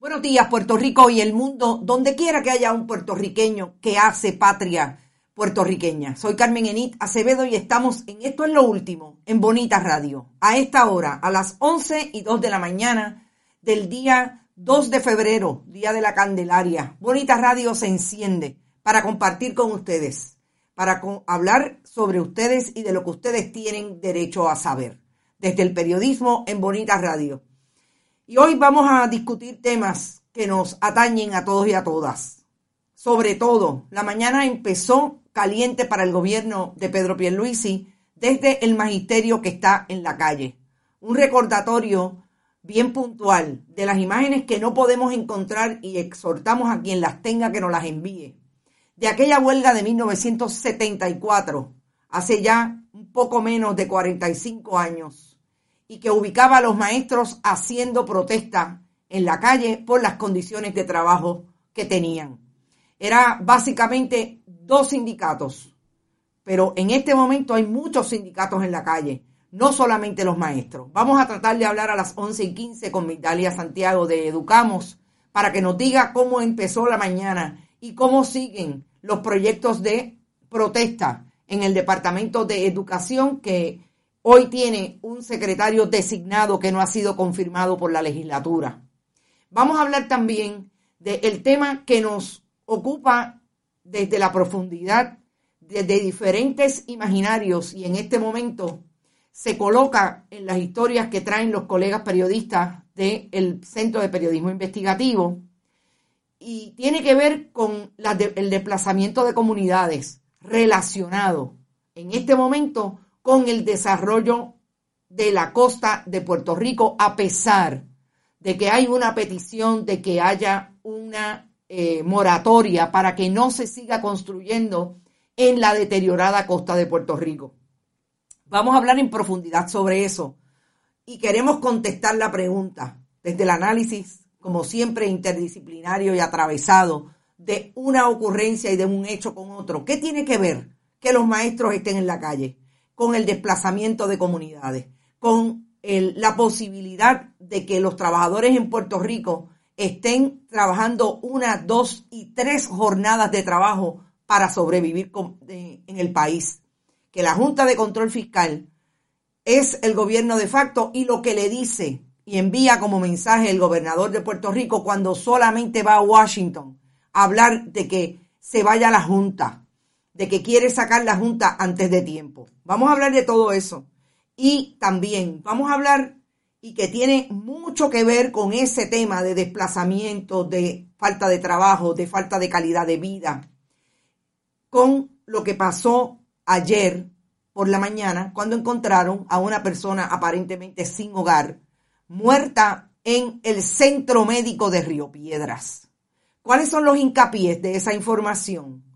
Buenos días, Puerto Rico y el mundo, donde quiera que haya un puertorriqueño que hace patria puertorriqueña. Soy Carmen Enit Acevedo y estamos en Esto es lo último, en Bonita Radio. A esta hora, a las 11 y 2 de la mañana del día 2 de febrero, Día de la Candelaria. Bonita Radio se enciende para compartir con ustedes, para hablar sobre ustedes y de lo que ustedes tienen derecho a saber. Desde el periodismo en Bonita Radio y hoy vamos a discutir temas que nos atañen a todos y a todas. Sobre todo, la mañana empezó caliente para el gobierno de Pedro Pierluisi desde el magisterio que está en la calle. Un recordatorio bien puntual de las imágenes que no podemos encontrar y exhortamos a quien las tenga que nos las envíe. De aquella huelga de 1974, hace ya un poco menos de 45 años y que ubicaba a los maestros haciendo protesta en la calle por las condiciones de trabajo que tenían. Era básicamente dos sindicatos, pero en este momento hay muchos sindicatos en la calle, no solamente los maestros. Vamos a tratar de hablar a las 11 y 15 con Migdalia Santiago de Educamos para que nos diga cómo empezó la mañana y cómo siguen los proyectos de protesta en el Departamento de Educación que hoy tiene un secretario designado que no ha sido confirmado por la legislatura. Vamos a hablar también del tema que nos ocupa desde la profundidad, desde diferentes imaginarios y en este momento se coloca en las historias que traen los colegas periodistas del Centro de Periodismo Investigativo y tiene que ver con el desplazamiento de comunidades relacionado en este momento con el desarrollo de la costa de Puerto Rico, a pesar de que hay una petición de que haya una eh, moratoria para que no se siga construyendo en la deteriorada costa de Puerto Rico. Vamos a hablar en profundidad sobre eso y queremos contestar la pregunta desde el análisis, como siempre, interdisciplinario y atravesado de una ocurrencia y de un hecho con otro. ¿Qué tiene que ver que los maestros estén en la calle? Con el desplazamiento de comunidades, con la posibilidad de que los trabajadores en Puerto Rico estén trabajando una, dos y tres jornadas de trabajo para sobrevivir en el país. Que la Junta de Control Fiscal es el gobierno de facto y lo que le dice y envía como mensaje el gobernador de Puerto Rico cuando solamente va a Washington a hablar de que se vaya la Junta, de que quiere sacar la Junta antes de tiempo. Vamos a hablar de todo eso. Y también vamos a hablar y que tiene mucho que ver con ese tema de desplazamiento, de falta de trabajo, de falta de calidad de vida, con lo que pasó ayer por la mañana cuando encontraron a una persona aparentemente sin hogar, muerta en el centro médico de Río Piedras. ¿Cuáles son los hincapiés de esa información?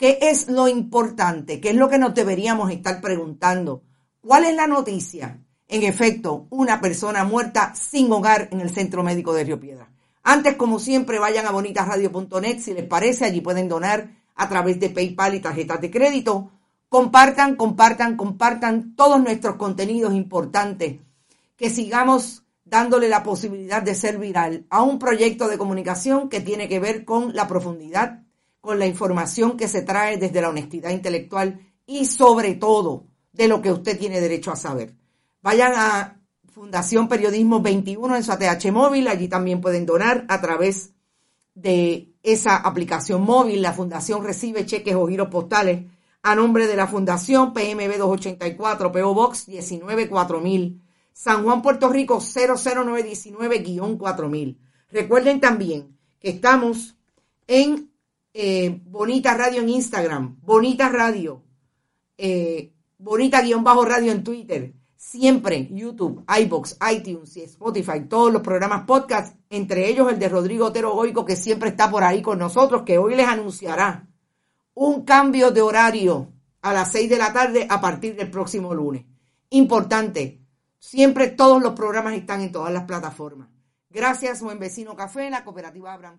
¿Qué es lo importante? ¿Qué es lo que nos deberíamos estar preguntando? ¿Cuál es la noticia? En efecto, una persona muerta sin hogar en el Centro Médico de Río Piedra. Antes, como siempre, vayan a bonitasradio.net si les parece. Allí pueden donar a través de PayPal y tarjetas de crédito. Compartan, compartan, compartan todos nuestros contenidos importantes. Que sigamos dándole la posibilidad de ser viral a un proyecto de comunicación que tiene que ver con la profundidad con la información que se trae desde la honestidad intelectual y sobre todo de lo que usted tiene derecho a saber. Vayan a Fundación Periodismo 21 en su ATH móvil, allí también pueden donar a través de esa aplicación móvil. La Fundación recibe cheques o giros postales a nombre de la Fundación PMB 284, PO Box 194000, San Juan, Puerto Rico 00919-4000. Recuerden también que estamos en eh, Bonita Radio en Instagram, Bonita Radio, eh, Bonita-Radio en Twitter, siempre YouTube, iBox, iTunes y Spotify, todos los programas podcast, entre ellos el de Rodrigo Otero Goico, que siempre está por ahí con nosotros, que hoy les anunciará un cambio de horario a las 6 de la tarde a partir del próximo lunes. Importante, siempre todos los programas están en todas las plataformas. Gracias, buen vecino café, la cooperativa Abraham.